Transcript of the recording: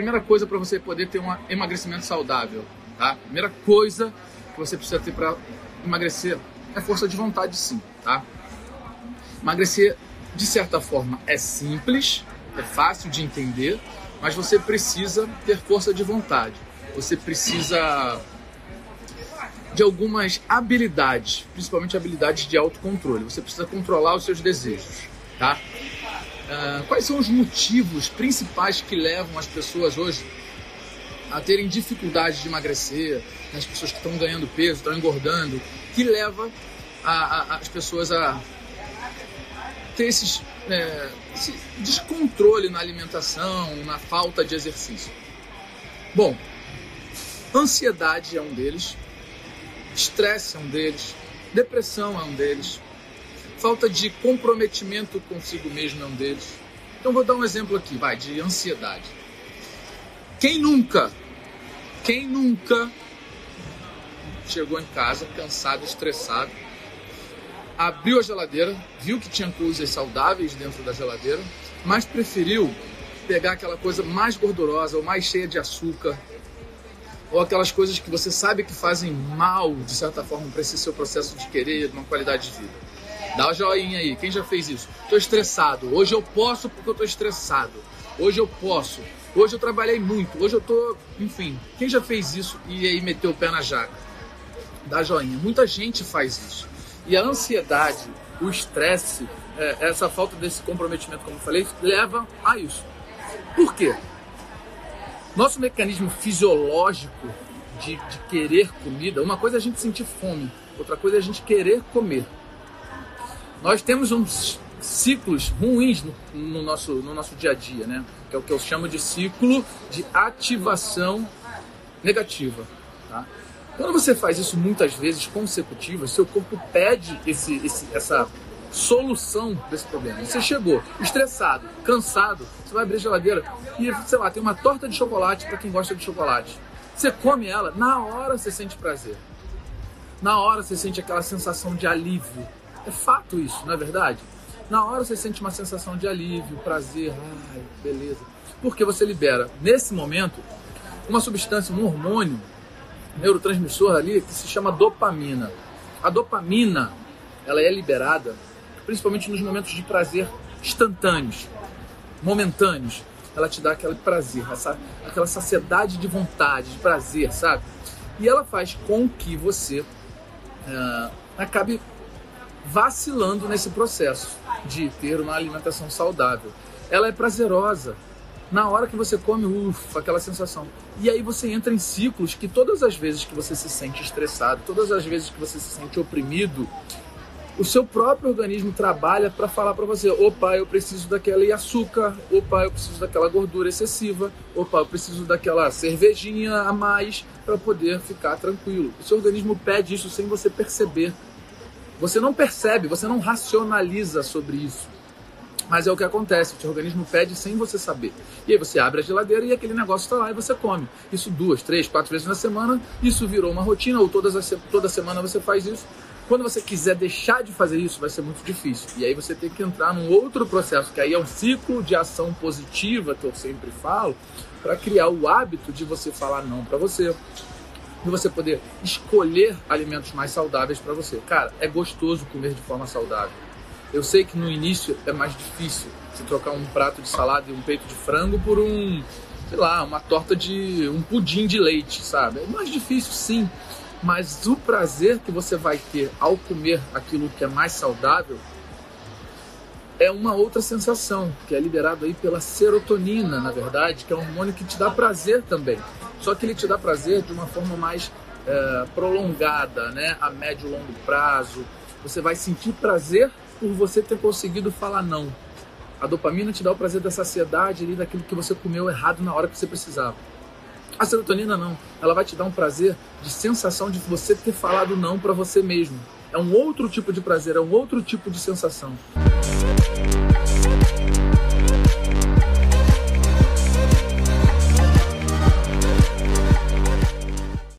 primeira coisa para você poder ter um emagrecimento saudável, tá? Primeira coisa que você precisa ter para emagrecer é força de vontade, sim, tá? Emagrecer, de certa forma, é simples, é fácil de entender, mas você precisa ter força de vontade. Você precisa de algumas habilidades, principalmente habilidades de autocontrole. Você precisa controlar os seus desejos, tá? Uh, quais são os motivos principais que levam as pessoas hoje a terem dificuldade de emagrecer, as pessoas que estão ganhando peso, estão engordando, que leva a, a, as pessoas a ter esses, é, esse descontrole na alimentação, na falta de exercício? Bom, ansiedade é um deles, estresse é um deles, depressão é um deles, falta de comprometimento consigo mesmo é um deles. Então vou dar um exemplo aqui, vai, de ansiedade. Quem nunca, quem nunca chegou em casa cansado, estressado, abriu a geladeira, viu que tinha coisas saudáveis dentro da geladeira, mas preferiu pegar aquela coisa mais gordurosa ou mais cheia de açúcar, ou aquelas coisas que você sabe que fazem mal, de certa forma, para esse seu processo de querer uma qualidade de vida. Dá o joinha aí, quem já fez isso? Estou estressado, hoje eu posso porque eu estou estressado, hoje eu posso, hoje eu trabalhei muito, hoje eu estou, enfim. Quem já fez isso e aí meteu o pé na jaca? Dá joinha. Muita gente faz isso. E a ansiedade, o estresse, é, essa falta desse comprometimento, como eu falei, leva a isso. Por quê? Nosso mecanismo fisiológico de, de querer comida, uma coisa é a gente sentir fome, outra coisa é a gente querer comer. Nós temos uns ciclos ruins no, no, nosso, no nosso dia a dia, né? Que é o que eu chamo de ciclo de ativação negativa. Tá? Quando você faz isso muitas vezes consecutivas, seu corpo pede esse, esse, essa solução desse problema. Você chegou estressado, cansado, você vai abrir a geladeira e, sei lá, tem uma torta de chocolate para quem gosta de chocolate. Você come ela, na hora você sente prazer. Na hora você sente aquela sensação de alívio. É fato isso, não é verdade? Na hora você sente uma sensação de alívio, prazer, ai, beleza. Porque você libera, nesse momento, uma substância, um hormônio, neurotransmissor ali, que se chama dopamina. A dopamina, ela é liberada principalmente nos momentos de prazer instantâneos, momentâneos. Ela te dá aquele prazer, essa, aquela saciedade de vontade, de prazer, sabe? E ela faz com que você uh, acabe vacilando nesse processo de ter uma alimentação saudável. Ela é prazerosa. Na hora que você come, ufa, aquela sensação. E aí você entra em ciclos que todas as vezes que você se sente estressado, todas as vezes que você se sente oprimido, o seu próprio organismo trabalha para falar para você: opa, eu preciso daquele açúcar, opa, eu preciso daquela gordura excessiva, opa, eu preciso daquela cervejinha a mais para poder ficar tranquilo. O seu organismo pede isso sem você perceber. Você não percebe, você não racionaliza sobre isso. Mas é o que acontece, o seu organismo pede sem você saber. E aí você abre a geladeira e aquele negócio está lá e você come. Isso duas, três, quatro vezes na semana, isso virou uma rotina, ou todas as, toda semana você faz isso. Quando você quiser deixar de fazer isso, vai ser muito difícil. E aí você tem que entrar num outro processo, que aí é um ciclo de ação positiva, que eu sempre falo, para criar o hábito de você falar não para você, de você poder escolher alimentos mais saudáveis para você. Cara, é gostoso comer de forma saudável. Eu sei que no início é mais difícil se trocar um prato de salada e um peito de frango por um, sei lá, uma torta de um pudim de leite, sabe? É mais difícil sim, mas o prazer que você vai ter ao comer aquilo que é mais saudável é uma outra sensação, que é liberado aí pela serotonina, na verdade, que é um hormônio que te dá prazer também. Só que ele te dá prazer de uma forma mais é, prolongada, né? a médio e longo prazo. Você vai sentir prazer por você ter conseguido falar não. A dopamina te dá o prazer da saciedade ali, daquilo que você comeu errado na hora que você precisava. A serotonina não, ela vai te dar um prazer de sensação de você ter falado não para você mesmo. É um outro tipo de prazer, é um outro tipo de sensação. Thank you.